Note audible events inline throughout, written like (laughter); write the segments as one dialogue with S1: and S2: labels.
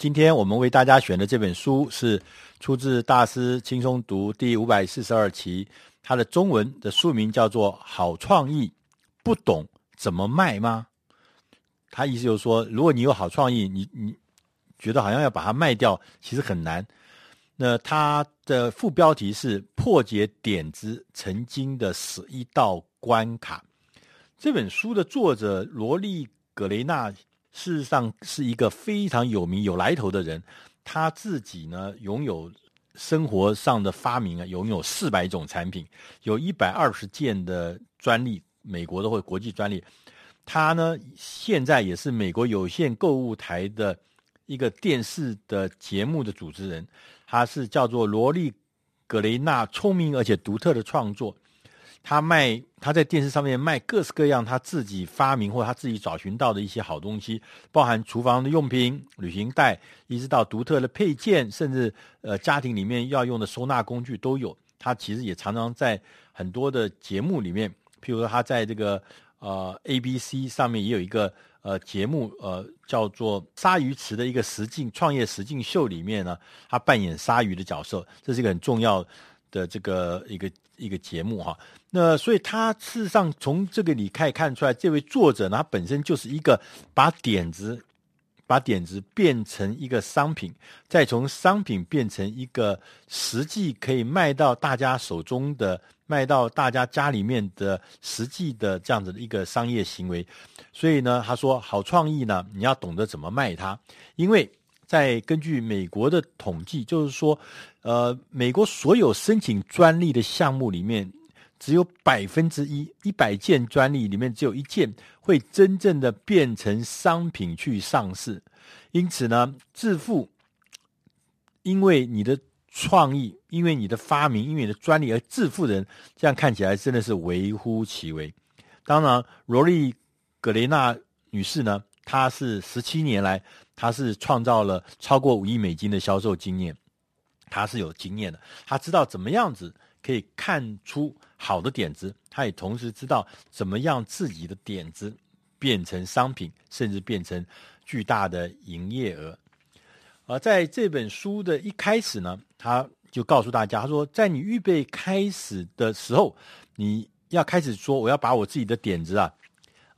S1: 今天我们为大家选的这本书是出自大师轻松读第五百四十二期，它的中文的书名叫做《好创意，不懂怎么卖吗？》他意思就是说，如果你有好创意，你你觉得好像要把它卖掉，其实很难。那它的副标题是“破解点子成金的十一道关卡”。这本书的作者罗利·葛雷纳，事实上是一个非常有名、有来头的人。他自己呢，拥有生活上的发明啊，拥有四百种产品，有一百二十件的专利，美国的或国际专利。他呢，现在也是美国有线购物台的一个电视的节目的主持人。他是叫做罗利·格雷纳，聪明而且独特的创作。他卖，他在电视上面卖各式各样他自己发明或他自己找寻到的一些好东西，包含厨房的用品、旅行袋，一直到独特的配件，甚至呃家庭里面要用的收纳工具都有。他其实也常常在很多的节目里面，譬如说他在这个呃 ABC 上面也有一个。呃，节目呃叫做《鲨鱼池》的一个实境创业实境秀里面呢，他扮演鲨鱼的角色，这是一个很重要的这个一个一个节目哈。那所以他事实上从这个你可以看出来，这位作者呢，他本身就是一个把点子把点子变成一个商品，再从商品变成一个实际可以卖到大家手中的。卖到大家家里面的实际的这样子的一个商业行为，所以呢，他说好创意呢，你要懂得怎么卖它，因为在根据美国的统计，就是说，呃，美国所有申请专利的项目里面，只有百分之一，一百件专利里面只有一件会真正的变成商品去上市，因此呢，致富，因为你的。创意，因为你的发明，因为你的专利而致富人，这样看起来真的是微乎其微。当然，罗莉·格雷纳女士呢，他是十七年来，他是创造了超过五亿美金的销售经验，他是有经验的，他知道怎么样子可以看出好的点子，他也同时知道怎么样自己的点子变成商品，甚至变成巨大的营业额。而在这本书的一开始呢，他就告诉大家，他说，在你预备开始的时候，你要开始说，我要把我自己的点子啊，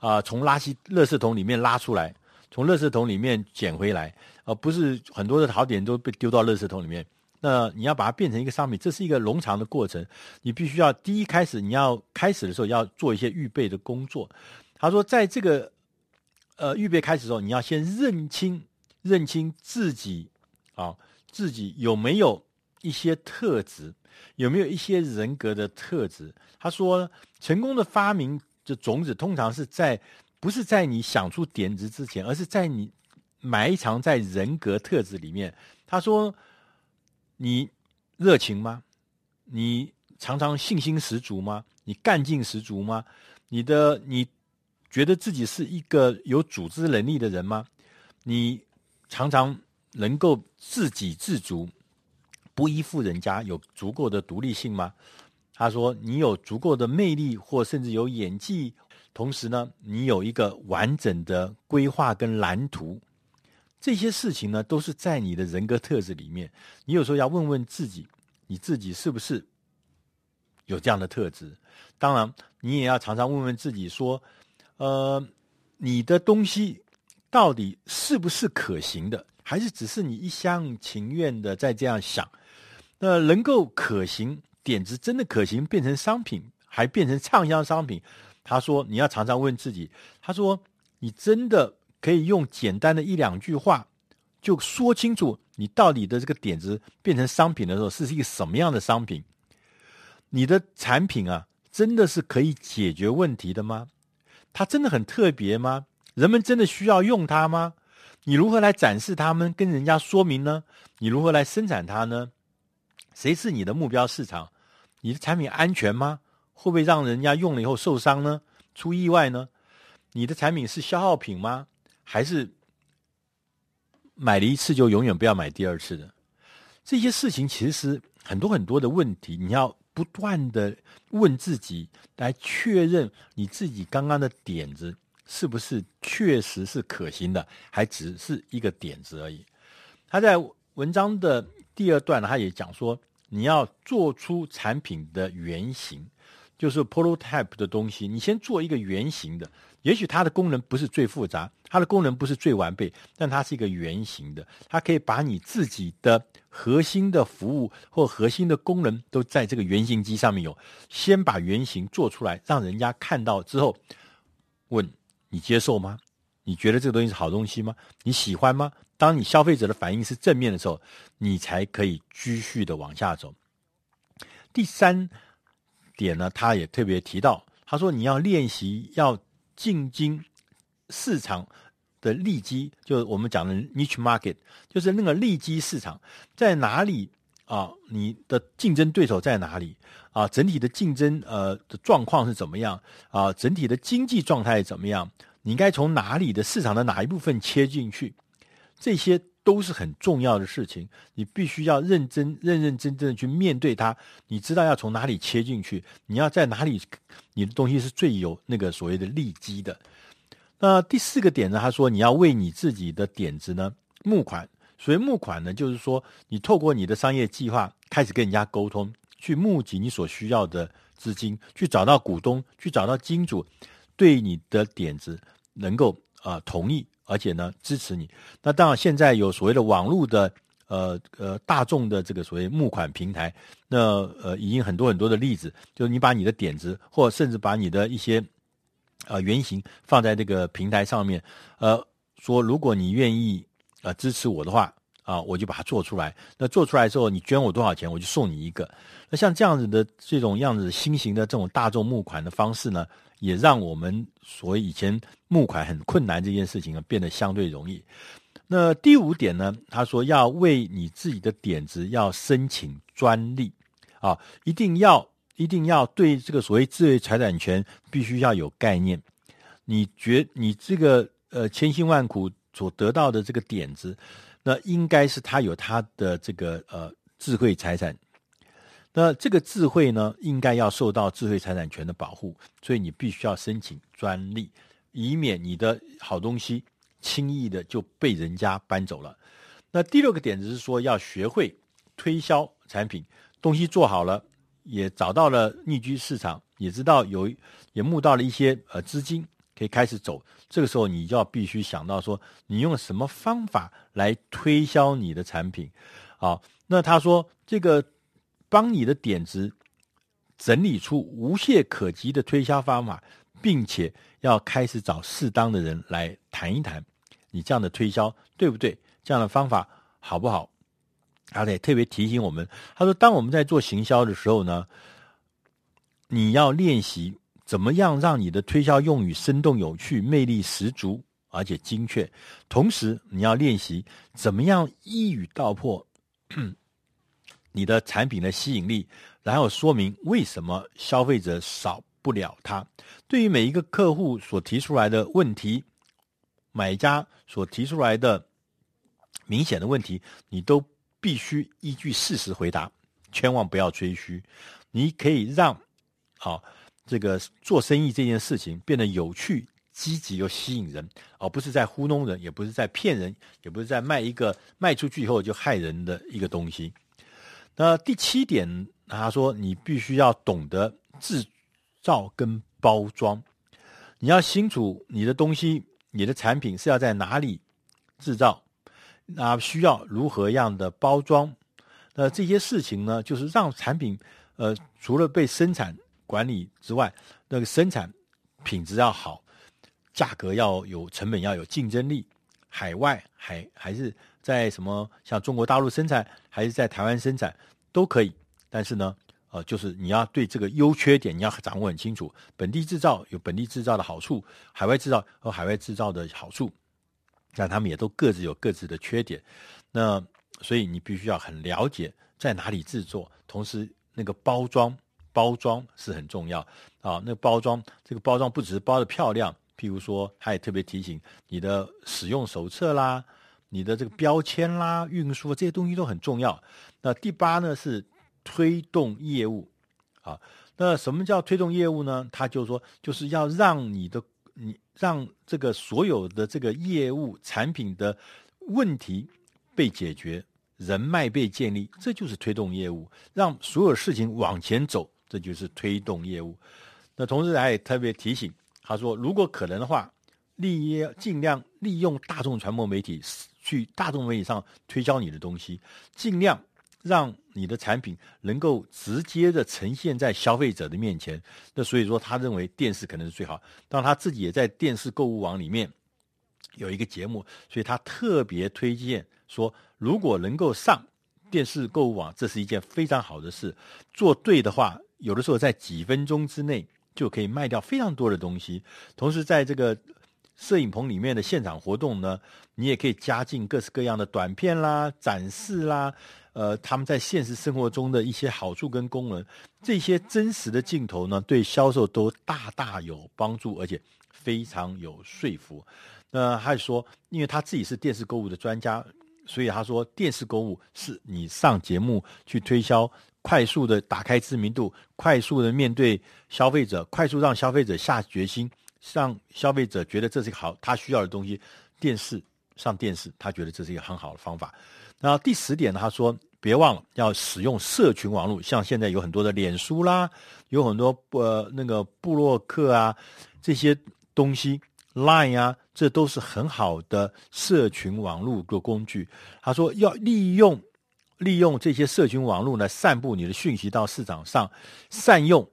S1: 啊，从垃圾、垃圾桶里面拉出来，从垃圾桶里面捡回来，而不是很多的好点都被丢到垃圾桶里面。那你要把它变成一个商品，这是一个冗长的过程，你必须要第一开始，你要开始的时候要做一些预备的工作。他说，在这个呃预备开始的时候，你要先认清。认清自己啊，自己有没有一些特质，有没有一些人格的特质？他说，成功的发明的种子通常是在不是在你想出点子之前，而是在你埋藏在人格特质里面。他说，你热情吗？你常常信心十足吗？你干劲十足吗？你的你觉得自己是一个有组织能力的人吗？你常常能够自给自足，不依附人家，有足够的独立性吗？他说：“你有足够的魅力，或甚至有演技，同时呢，你有一个完整的规划跟蓝图。这些事情呢，都是在你的人格特质里面。你有时候要问问自己，你自己是不是有这样的特质？当然，你也要常常问问自己，说，呃，你的东西。”到底是不是可行的，还是只是你一厢情愿的在这样想？那能够可行，点子真的可行，变成商品，还变成畅销商品？他说你要常常问自己。他说你真的可以用简单的一两句话就说清楚，你到底的这个点子变成商品的时候是一个什么样的商品？你的产品啊，真的是可以解决问题的吗？它真的很特别吗？人们真的需要用它吗？你如何来展示它们，跟人家说明呢？你如何来生产它呢？谁是你的目标市场？你的产品安全吗？会不会让人家用了以后受伤呢？出意外呢？你的产品是消耗品吗？还是买了一次就永远不要买第二次的？这些事情其实很多很多的问题，你要不断的问自己，来确认你自己刚刚的点子。是不是确实是可行的，还只是一个点子而已？他在文章的第二段呢，他也讲说，你要做出产品的原型，就是 prototype 的东西，你先做一个原型的。也许它的功能不是最复杂，它的功能不是最完备，但它是一个原型的，它可以把你自己的核心的服务或核心的功能都在这个原型机上面有。先把原型做出来，让人家看到之后，问你接受吗？你觉得这个东西是好东西吗？你喜欢吗？当你消费者的反应是正面的时候，你才可以继续的往下走。第三点呢，他也特别提到，他说你要练习要。进军市场的利基，就是我们讲的 niche market，就是那个利基市场在哪里啊？你的竞争对手在哪里啊？整体的竞争呃的状况是怎么样啊？整体的经济状态怎么样？你应该从哪里的市场的哪一部分切进去？这些都是很重要的事情，你必须要认真、认认真真的去面对它。你知道要从哪里切进去，你要在哪里，你的东西是最有那个所谓的利基的。那第四个点呢？他说你要为你自己的点子呢募款。所谓募款呢，就是说你透过你的商业计划开始跟人家沟通，去募集你所需要的资金，去找到股东，去找到金主，对你的点子能够啊、同意。而且呢，支持你。那当然，现在有所谓的网络的呃呃大众的这个所谓募款平台，那呃已经很多很多的例子，就是你把你的点子，或甚至把你的一些呃原型放在这个平台上面，呃，说如果你愿意呃支持我的话啊，我就把它做出来。那做出来之后，你捐我多少钱，我就送你一个。那像这样子的这种样子新型的这种大众募款的方式呢，也让我们所谓以前募款很困难这件事情啊，变得相对容易。那第五点呢，他说要为你自己的点子要申请专利啊，一定要一定要对这个所谓智慧财产权必须要有概念。你觉你这个呃千辛万苦所得到的这个点子，那应该是他有他的这个呃智慧财产。那这个智慧呢，应该要受到智慧财产权的保护，所以你必须要申请专利，以免你的好东西轻易的就被人家搬走了。那第六个点子是说，要学会推销产品，东西做好了，也找到了逆居市场，也知道有也募到了一些呃资金，可以开始走。这个时候，你就要必须想到说，你用什么方法来推销你的产品？好，那他说这个。帮你的点子整理出无懈可击的推销方法，并且要开始找适当的人来谈一谈，你这样的推销对不对？这样的方法好不好？而且特别提醒我们，他说，当我们在做行销的时候呢，你要练习怎么样让你的推销用语生动有趣、魅力十足，而且精确。同时，你要练习 (clears throat) 怎么样一语道破。(clears throat) 你的产品的吸引力，然后说明为什么消费者少不了它。对于每一个客户所提出来的问题，买家所提出来的明显的问题，你都必须依据事实回答，千万不要吹嘘。你可以让好、这个做生意这件事情变得有趣、积极又吸引人，而不是在糊弄人，也不是在骗人，也不是在卖一个卖出去以后就害人的一个东西。那第七点，他说你必须要懂得制造跟包装，你要清楚你的东西、你的产品是要在哪里制造，那需要如何样的包装？那这些事情呢，就是让产品呃，除了被生产管理之外，那个生产品质要好，价格要有成本要有竞争力，海外还还是。在什么像中国大陆生产，还是在台湾生产都可以，但是呢，呃，就是你要对这个优缺点你要掌握很清楚。本地制造有本地制造的好处，海外制造和海外制造的好处，但他们也都各自有各自的缺点。那所以你必须要很了解在哪里制作，同时那个包装包装是很重要啊。那包装这个包装不只是包的漂亮，譬如说，他也特别提醒你的使用手册啦。你的这个标签啦、运输这些东西都很重要。那第八呢是推动业务啊。那什么叫推动业务呢？他就说就是要让你的你让这个所有的这个业务产品的问题被解决，人脉被建立，这就是推动业务，让所有事情往前走，这就是推动业务。那同时，他也特别提醒他说，如果可能的话，利业尽量利用大众传播媒体去大众媒体上推销你的东西，尽量。让你的产品能够直接的呈现在消费者的面前，那所以说他认为电视可能是最好。当他自己也在电视购物网里面有一个节目，所以他特别推荐说，如果能够上电视购物网，这是一件非常好的事。做对的话，有的时候在几分钟之内就可以卖掉非常多的东西。同时，在这个摄影棚里面的现场活动呢，你也可以加进各式各样的短片啦、展示啦。呃，他们在现实生活中的一些好处跟功能，这些真实的镜头呢，对销售都大大有帮助，而且非常有说服。那还说，因为他自己是电视购物的专家，所以他说，电视购物是你上节目去推销，快速的打开知名度，快速的面对消费者，快速让消费者下决心，让消费者觉得这是一个好他需要的东西。电视上电视，他觉得这是一个很好的方法。然后第十点呢，他说别忘了要使用社群网络，像现在有很多的脸书啦，有很多呃那个布洛克啊这些东西，Line 啊，这都是很好的社群网络的工具。他说要利用利用这些社群网络来散布你的讯息到市场上，善用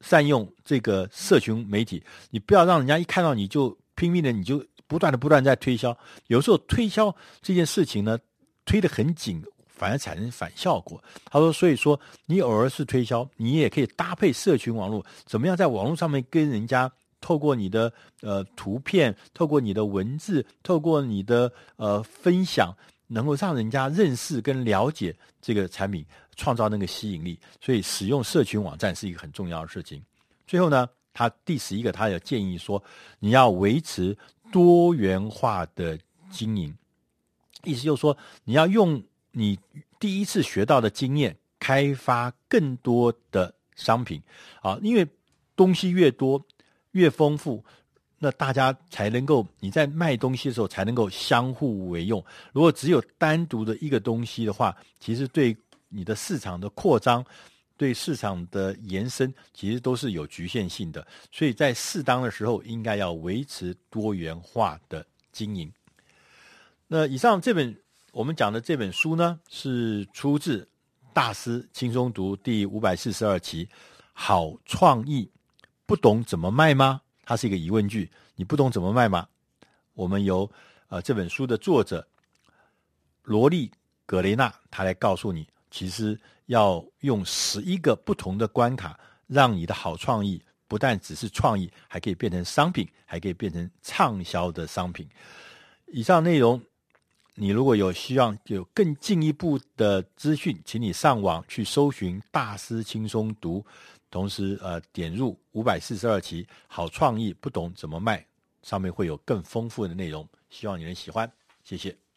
S1: 善用这个社群媒体，你不要让人家一看到你就拼命的，你就不断的不断在推销，有时候推销这件事情呢。推得很紧，反而产生反效果。他说：“所以说，你偶尔是推销，你也可以搭配社群网络，怎么样在网络上面跟人家透过你的呃图片，透过你的文字，透过你的呃分享，能够让人家认识跟了解这个产品，创造那个吸引力。所以，使用社群网站是一个很重要的事情。最后呢，他第十一个，他有建议说，你要维持多元化的经营。”意思就是说，你要用你第一次学到的经验，开发更多的商品啊，因为东西越多越丰富，那大家才能够你在卖东西的时候才能够相互为用。如果只有单独的一个东西的话，其实对你的市场的扩张、对市场的延伸，其实都是有局限性的。所以在适当的时候，应该要维持多元化的经营。那以上这本我们讲的这本书呢，是出自《大师轻松读》第五百四十二期。好创意，不懂怎么卖吗？它是一个疑问句。你不懂怎么卖吗？我们由呃这本书的作者罗莉葛雷纳，他来告诉你，其实要用十一个不同的关卡，让你的好创意不但只是创意，还可以变成商品，还可以变成畅销的商品。以上内容。你如果有希望有更进一步的资讯，请你上网去搜寻“大师轻松读”，同时呃点入五百四十二期“好创意不懂怎么卖”，上面会有更丰富的内容，希望你能喜欢，谢谢。